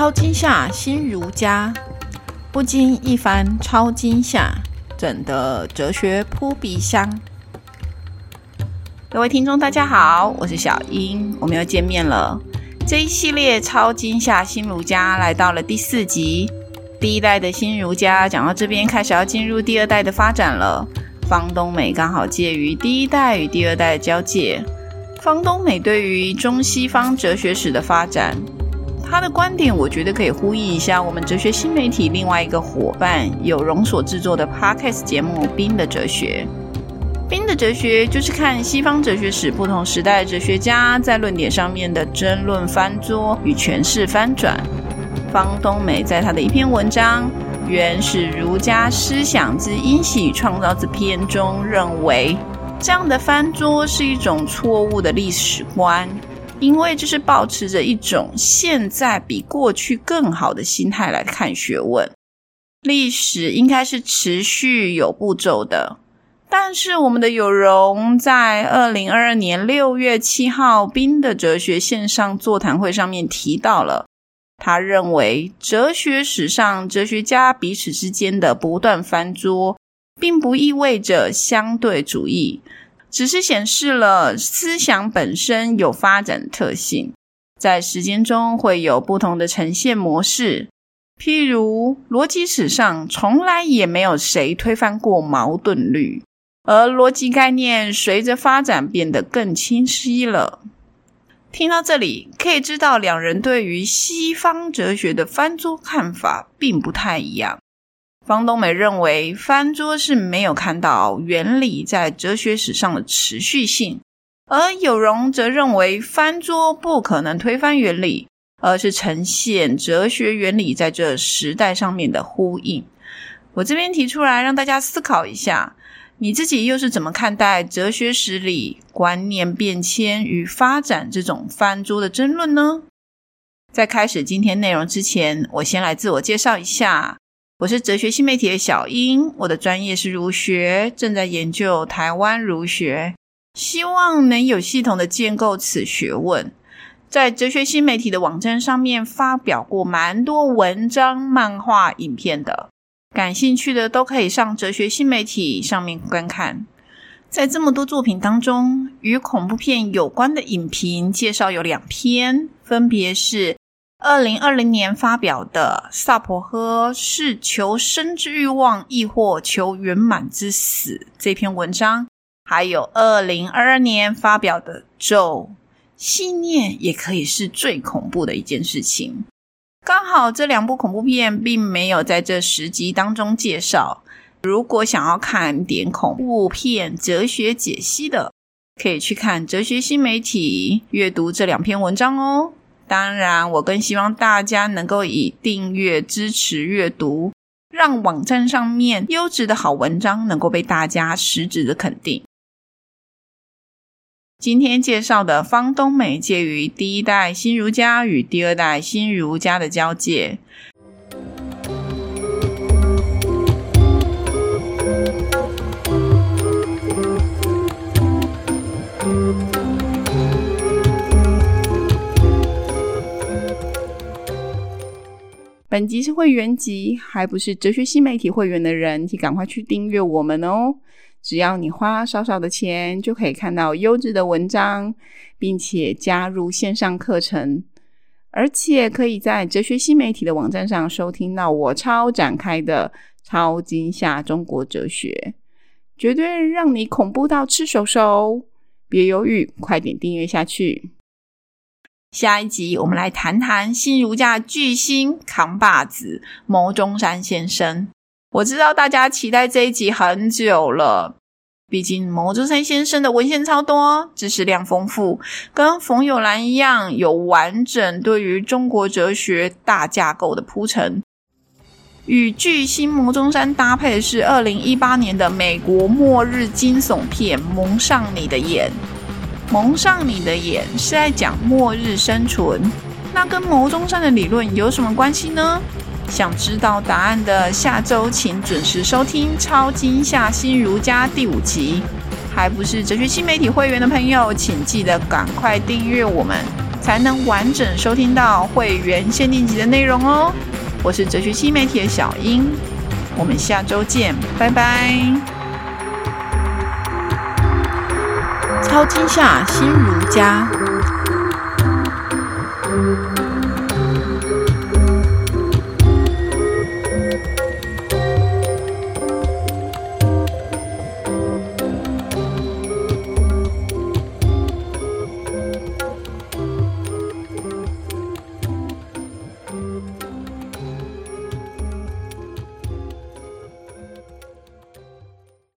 超惊吓新儒家，不经一番超惊吓，怎得哲学扑鼻香？各位听众，大家好，我是小英，我们又见面了。这一系列超惊吓新儒家来到了第四集，第一代的新儒家讲到这边，开始要进入第二代的发展了。方东美刚好介于第一代与第二代的交界。方东美对于中西方哲学史的发展，他的观点我觉得可以呼应一下我们哲学新媒体另外一个伙伴有容所制作的 Podcast 节目《冰的哲学》。冰的哲学就是看西方哲学史不同时代哲学家在论点上面的争论翻桌与诠释翻转。方东美在他的一篇文章《原始儒家思想之因袭与创造之篇》中认为。这样的翻桌是一种错误的历史观，因为这是保持着一种现在比过去更好的心态来看学问。历史应该是持续有步骤的，但是我们的有容在二零二二年六月七号冰的哲学线上座谈会上面提到了，他认为哲学史上哲学家彼此之间的不断翻桌。并不意味着相对主义，只是显示了思想本身有发展特性，在时间中会有不同的呈现模式。譬如，逻辑史上从来也没有谁推翻过矛盾律，而逻辑概念随着发展变得更清晰了。听到这里，可以知道两人对于西方哲学的翻桌看法并不太一样。方东美认为翻桌是没有看到原理在哲学史上的持续性，而有容则认为翻桌不可能推翻原理，而是呈现哲学原理在这时代上面的呼应。我这边提出来让大家思考一下，你自己又是怎么看待哲学史里观念变迁与发展这种翻桌的争论呢？在开始今天内容之前，我先来自我介绍一下。我是哲学新媒体的小英，我的专业是儒学，正在研究台湾儒学，希望能有系统的建构此学问。在哲学新媒体的网站上面发表过蛮多文章、漫画、影片的，感兴趣的都可以上哲学新媒体上面观看。在这么多作品当中，与恐怖片有关的影评介绍有两篇，分别是。二零二零年发表的《萨婆诃是求生之欲望，亦或求圆满之死》这篇文章，还有二零二二年发表的《咒》，信念也可以是最恐怖的一件事情。刚好这两部恐怖片并没有在这十集当中介绍。如果想要看点恐怖片哲学解析的，可以去看哲学新媒体阅读这两篇文章哦。当然，我更希望大家能够以订阅支持阅读，让网站上面优质的好文章能够被大家实质的肯定。今天介绍的方东美介于第一代新儒家与第二代新儒家的交界。本集是会员集，还不是哲学新媒体会员的人，请赶快去订阅我们哦！只要你花少少的钱，就可以看到优质的文章，并且加入线上课程，而且可以在哲学新媒体的网站上收听到我超展开的超惊吓中国哲学，绝对让你恐怖到吃手手！别犹豫，快点订阅下去！下一集，我们来谈谈新儒家巨星扛把子牟中山先生。我知道大家期待这一集很久了，毕竟牟中山先生的文献超多，知识量丰富，跟冯友兰一样，有完整对于中国哲学大架构的铺陈。与巨星牟中山搭配是二零一八年的美国末日惊悚片《蒙上你的眼》。蒙上你的眼是在讲末日生存，那跟牟中山的理论有什么关系呢？想知道答案的下周请准时收听《超惊吓新儒家》第五集。还不是哲学新媒体会员的朋友，请记得赶快订阅我们。才能完整收听到会员限定集的内容哦。我是哲学新媒体的小英，我们下周见，拜拜。涛惊吓心如家。